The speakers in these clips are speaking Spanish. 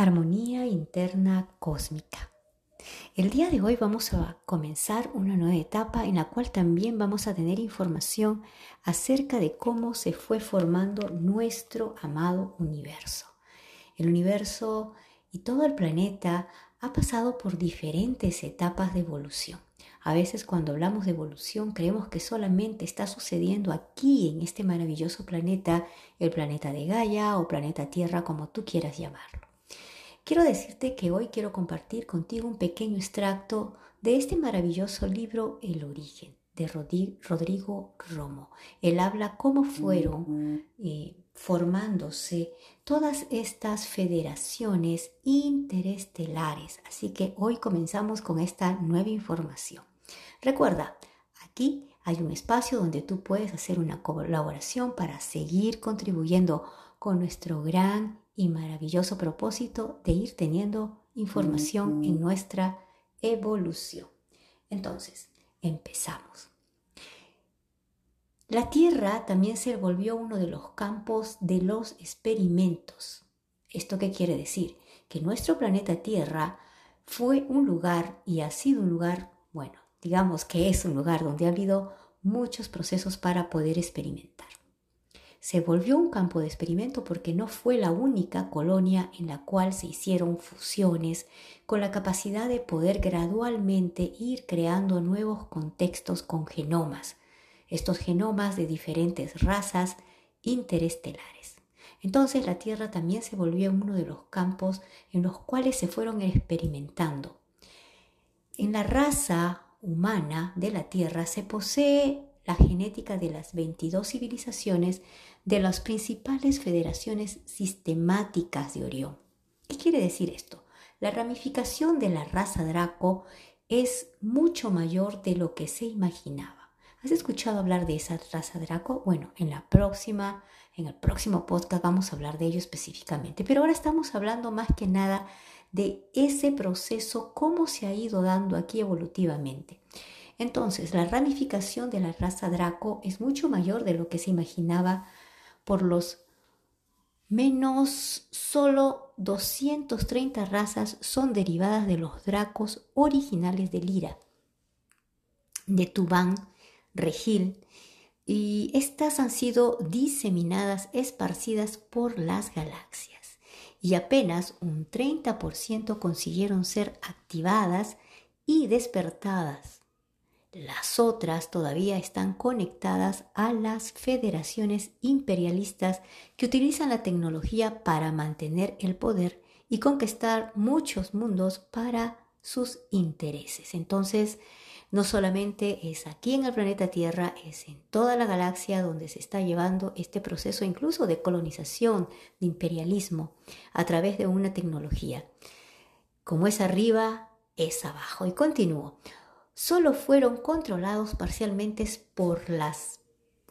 Armonía interna cósmica. El día de hoy vamos a comenzar una nueva etapa en la cual también vamos a tener información acerca de cómo se fue formando nuestro amado universo. El universo y todo el planeta ha pasado por diferentes etapas de evolución. A veces cuando hablamos de evolución creemos que solamente está sucediendo aquí en este maravilloso planeta, el planeta de Gaia o planeta Tierra como tú quieras llamarlo. Quiero decirte que hoy quiero compartir contigo un pequeño extracto de este maravilloso libro El origen de Rodrigo Romo. Él habla cómo fueron eh, formándose todas estas federaciones interestelares. Así que hoy comenzamos con esta nueva información. Recuerda, aquí hay un espacio donde tú puedes hacer una colaboración para seguir contribuyendo con nuestro gran y maravilloso propósito de ir teniendo información en nuestra evolución. Entonces, empezamos. La Tierra también se volvió uno de los campos de los experimentos. ¿Esto qué quiere decir? Que nuestro planeta Tierra fue un lugar y ha sido un lugar, bueno, digamos que es un lugar donde ha habido muchos procesos para poder experimentar se volvió un campo de experimento porque no fue la única colonia en la cual se hicieron fusiones con la capacidad de poder gradualmente ir creando nuevos contextos con genomas, estos genomas de diferentes razas interestelares. Entonces la Tierra también se volvió uno de los campos en los cuales se fueron experimentando. En la raza humana de la Tierra se posee la genética de las 22 civilizaciones de las principales federaciones sistemáticas de Orión. ¿Qué quiere decir esto? La ramificación de la raza Draco es mucho mayor de lo que se imaginaba. ¿Has escuchado hablar de esa raza Draco? Bueno, en la próxima, en el próximo podcast vamos a hablar de ello específicamente, pero ahora estamos hablando más que nada de ese proceso, cómo se ha ido dando aquí evolutivamente. Entonces, la ramificación de la raza Draco es mucho mayor de lo que se imaginaba por los menos solo 230 razas son derivadas de los dracos originales de Lira, de Tubán, Regil, y estas han sido diseminadas, esparcidas por las galaxias, y apenas un 30% consiguieron ser activadas y despertadas las otras todavía están conectadas a las federaciones imperialistas que utilizan la tecnología para mantener el poder y conquistar muchos mundos para sus intereses. Entonces, no solamente es aquí en el planeta Tierra, es en toda la galaxia donde se está llevando este proceso incluso de colonización, de imperialismo, a través de una tecnología. Como es arriba, es abajo. Y continúo solo fueron controlados parcialmente por las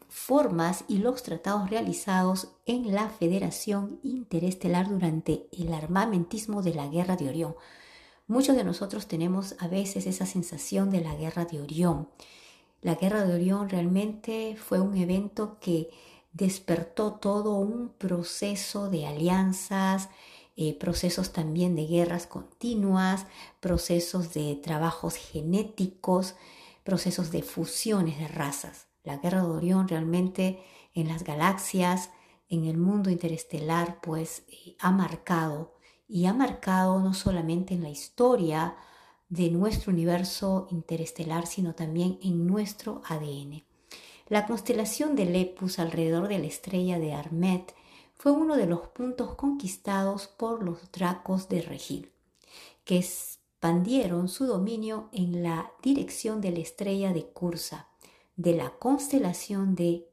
formas y los tratados realizados en la Federación Interestelar durante el armamentismo de la Guerra de Orión. Muchos de nosotros tenemos a veces esa sensación de la Guerra de Orión. La Guerra de Orión realmente fue un evento que despertó todo un proceso de alianzas, eh, procesos también de guerras continuas, procesos de trabajos genéticos, procesos de fusiones de razas. La guerra de Orión realmente en las galaxias, en el mundo interestelar, pues eh, ha marcado y ha marcado no solamente en la historia de nuestro universo interestelar, sino también en nuestro ADN. La constelación de Lepus alrededor de la estrella de Armet fue uno de los puntos conquistados por los dracos de Regil, que expandieron su dominio en la dirección de la estrella de Cursa, de la constelación de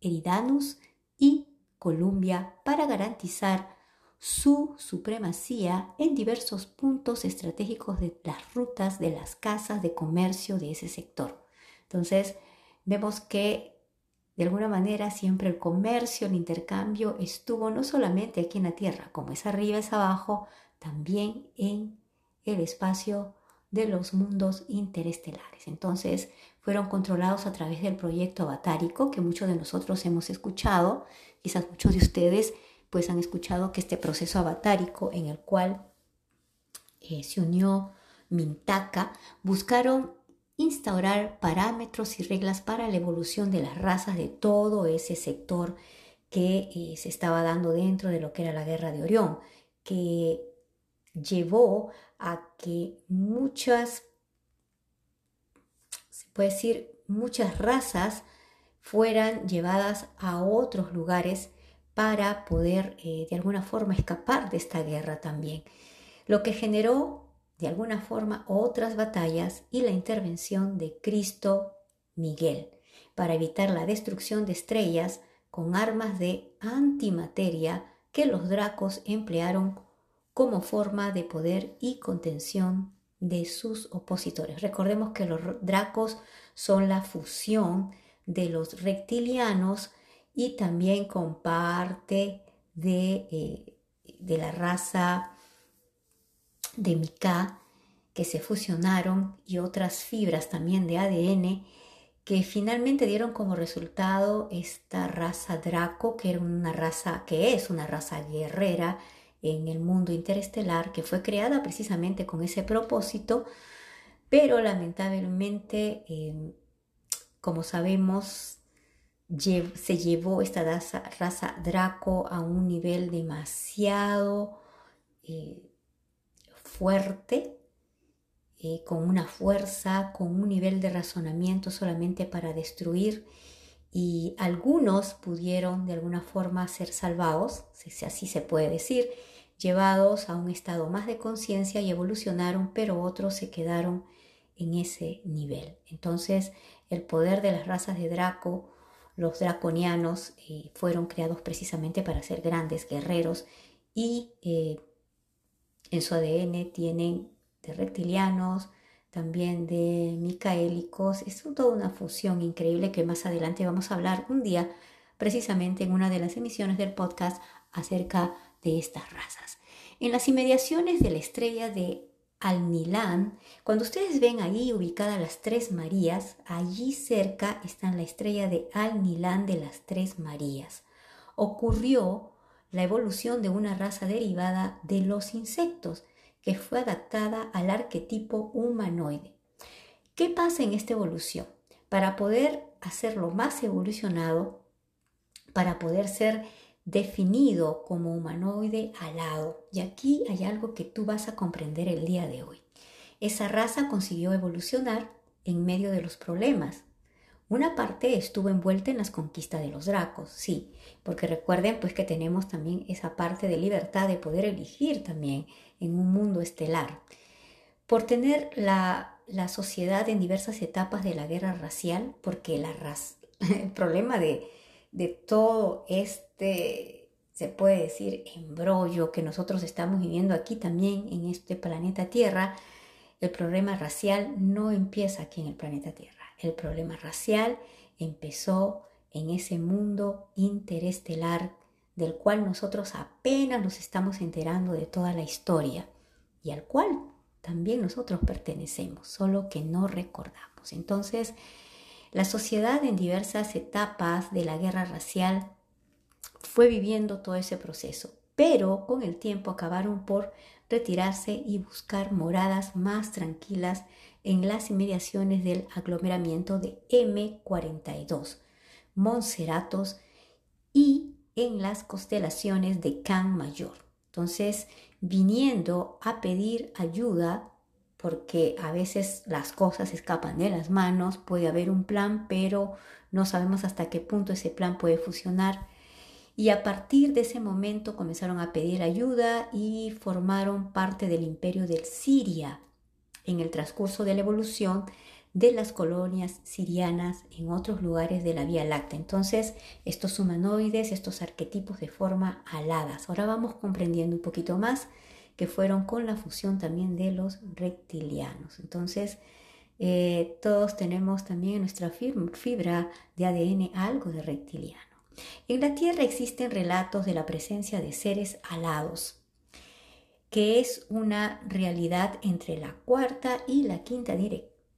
Eridanus y Columbia para garantizar su supremacía en diversos puntos estratégicos de las rutas de las casas de comercio de ese sector. Entonces, vemos que de alguna manera siempre el comercio, el intercambio estuvo no solamente aquí en la Tierra, como es arriba, es abajo, también en el espacio de los mundos interestelares. Entonces, fueron controlados a través del proyecto avatárico que muchos de nosotros hemos escuchado, quizás muchos de ustedes pues han escuchado que este proceso avatárico en el cual eh, se unió Mintaka buscaron instaurar parámetros y reglas para la evolución de las razas de todo ese sector que eh, se estaba dando dentro de lo que era la guerra de Orión, que llevó a que muchas, se puede decir, muchas razas fueran llevadas a otros lugares para poder eh, de alguna forma escapar de esta guerra también, lo que generó de alguna forma otras batallas y la intervención de Cristo Miguel para evitar la destrucción de estrellas con armas de antimateria que los dracos emplearon como forma de poder y contención de sus opositores. Recordemos que los dracos son la fusión de los reptilianos y también con parte de, eh, de la raza de Mika que se fusionaron y otras fibras también de ADN que finalmente dieron como resultado esta raza Draco, que era una raza que es una raza guerrera en el mundo interestelar, que fue creada precisamente con ese propósito, pero lamentablemente, em, como sabemos, se llevó esta raza, Draco a un nivel demasiado eh, fuerte, eh, con una fuerza, con un nivel de razonamiento solamente para destruir y algunos pudieron de alguna forma ser salvados, si así se puede decir, llevados a un estado más de conciencia y evolucionaron, pero otros se quedaron en ese nivel. Entonces, el poder de las razas de Draco los draconianos eh, fueron creados precisamente para ser grandes guerreros y eh, en su ADN tienen de reptilianos, también de micaélicos. Es toda una fusión increíble que más adelante vamos a hablar un día precisamente en una de las emisiones del podcast acerca de estas razas. En las inmediaciones de la estrella de al Milán, cuando ustedes ven ahí ubicadas las tres Marías, allí cerca está la estrella de Al Milán de las tres Marías. Ocurrió la evolución de una raza derivada de los insectos, que fue adaptada al arquetipo humanoide. ¿Qué pasa en esta evolución? Para poder hacerlo más evolucionado, para poder ser definido como humanoide alado. Y aquí hay algo que tú vas a comprender el día de hoy. Esa raza consiguió evolucionar en medio de los problemas. Una parte estuvo envuelta en las conquistas de los dracos, sí, porque recuerden pues que tenemos también esa parte de libertad de poder elegir también en un mundo estelar. Por tener la, la sociedad en diversas etapas de la guerra racial, porque la el problema de, de todo este, se puede decir, embrollo que nosotros estamos viviendo aquí también en este planeta Tierra, el problema racial no empieza aquí en el planeta Tierra. El problema racial empezó en ese mundo interestelar del cual nosotros apenas nos estamos enterando de toda la historia y al cual también nosotros pertenecemos, solo que no recordamos. Entonces, la sociedad en diversas etapas de la guerra racial fue viviendo todo ese proceso, pero con el tiempo acabaron por retirarse y buscar moradas más tranquilas en las inmediaciones del aglomeramiento de M42, Monserratos y en las constelaciones de Can Mayor. Entonces, viniendo a pedir ayuda porque a veces las cosas escapan de las manos, puede haber un plan, pero no sabemos hasta qué punto ese plan puede funcionar. Y a partir de ese momento comenzaron a pedir ayuda y formaron parte del imperio del Siria. En el transcurso de la evolución, de las colonias sirianas en otros lugares de la Vía Láctea. Entonces, estos humanoides, estos arquetipos de forma aladas. Ahora vamos comprendiendo un poquito más que fueron con la fusión también de los reptilianos. Entonces, eh, todos tenemos también en nuestra fibra de ADN algo de reptiliano. En la Tierra existen relatos de la presencia de seres alados, que es una realidad entre la cuarta y la quinta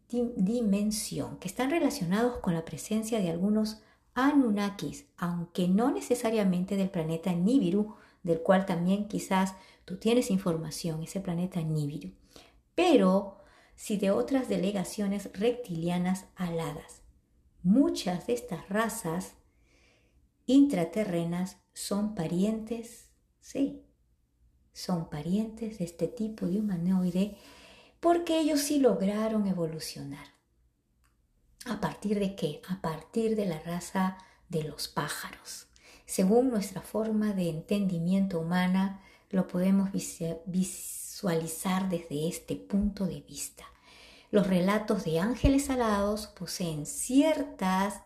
dimensión, que están relacionados con la presencia de algunos Anunnakis, aunque no necesariamente del planeta Nibiru, del cual también quizás tú tienes información, ese planeta Nibiru, pero sí de otras delegaciones reptilianas aladas. Muchas de estas razas intraterrenas son parientes, sí, son parientes de este tipo de humanoide porque ellos sí lograron evolucionar. ¿A partir de qué? A partir de la raza de los pájaros. Según nuestra forma de entendimiento humana, lo podemos visualizar desde este punto de vista. Los relatos de ángeles alados poseen ciertas,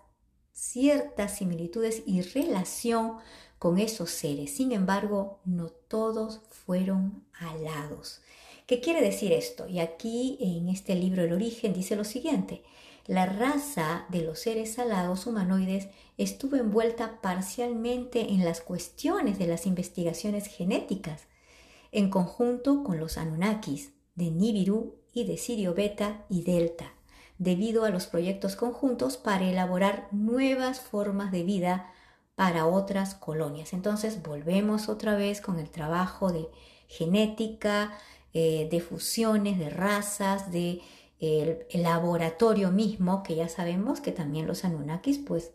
ciertas similitudes y relación con esos seres. Sin embargo, no todos fueron alados. ¿Qué quiere decir esto? Y aquí en este libro El origen dice lo siguiente. La raza de los seres alados humanoides estuvo envuelta parcialmente en las cuestiones de las investigaciones genéticas, en conjunto con los Anunnakis de Nibiru y de Sirio Beta y Delta, debido a los proyectos conjuntos para elaborar nuevas formas de vida para otras colonias. Entonces volvemos otra vez con el trabajo de genética, eh, de fusiones, de razas, de el, laboratorio mismo, que ya sabemos que también los Anunnakis pues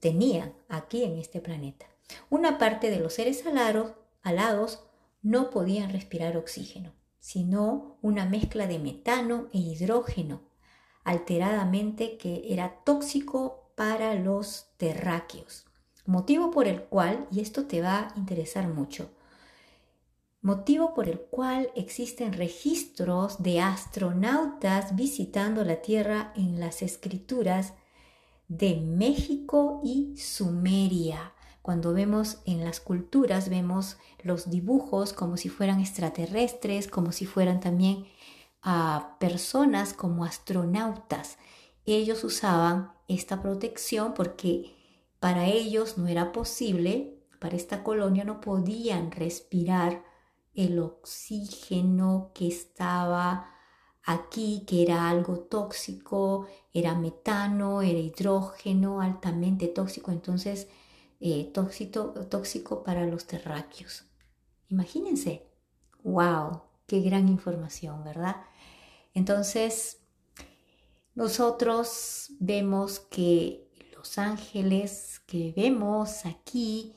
tenían aquí en este planeta. Una parte de los seres alados, alados no podían respirar oxígeno, sino una mezcla de metano e hidrógeno, alteradamente que era tóxico para los terráqueos. Motivo por el cual, y esto te va a interesar mucho, motivo por el cual existen registros de astronautas visitando la Tierra en las escrituras de México y Sumeria. Cuando vemos en las culturas, vemos los dibujos como si fueran extraterrestres, como si fueran también a personas como astronautas. Ellos usaban esta protección porque para ellos no era posible, para esta colonia no podían respirar el oxígeno que estaba aquí, que era algo tóxico, era metano, era hidrógeno altamente tóxico, entonces eh, tóxico, tóxico para los terráqueos. Imagínense, wow, qué gran información, ¿verdad? Entonces, nosotros vemos que los ángeles que vemos aquí,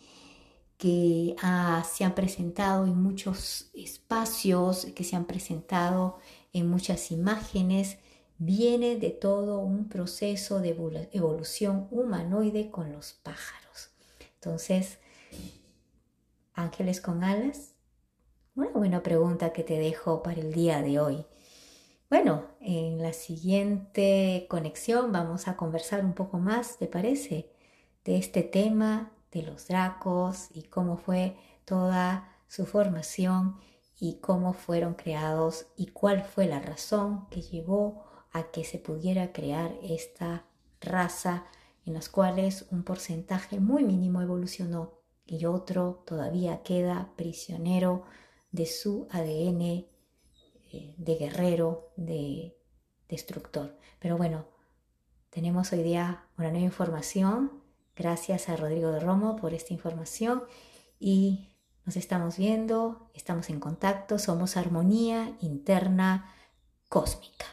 que ah, se han presentado en muchos espacios, que se han presentado en muchas imágenes, viene de todo un proceso de evolución humanoide con los pájaros. Entonces, ángeles con alas, una buena pregunta que te dejo para el día de hoy. Bueno, en la siguiente conexión vamos a conversar un poco más, ¿te parece? De este tema de los dracos y cómo fue toda su formación y cómo fueron creados y cuál fue la razón que llevó a que se pudiera crear esta raza en las cuales un porcentaje muy mínimo evolucionó y otro todavía queda prisionero de su ADN eh, de guerrero, de destructor. Pero bueno, tenemos hoy día una nueva información Gracias a Rodrigo de Romo por esta información y nos estamos viendo, estamos en contacto, somos armonía interna cósmica.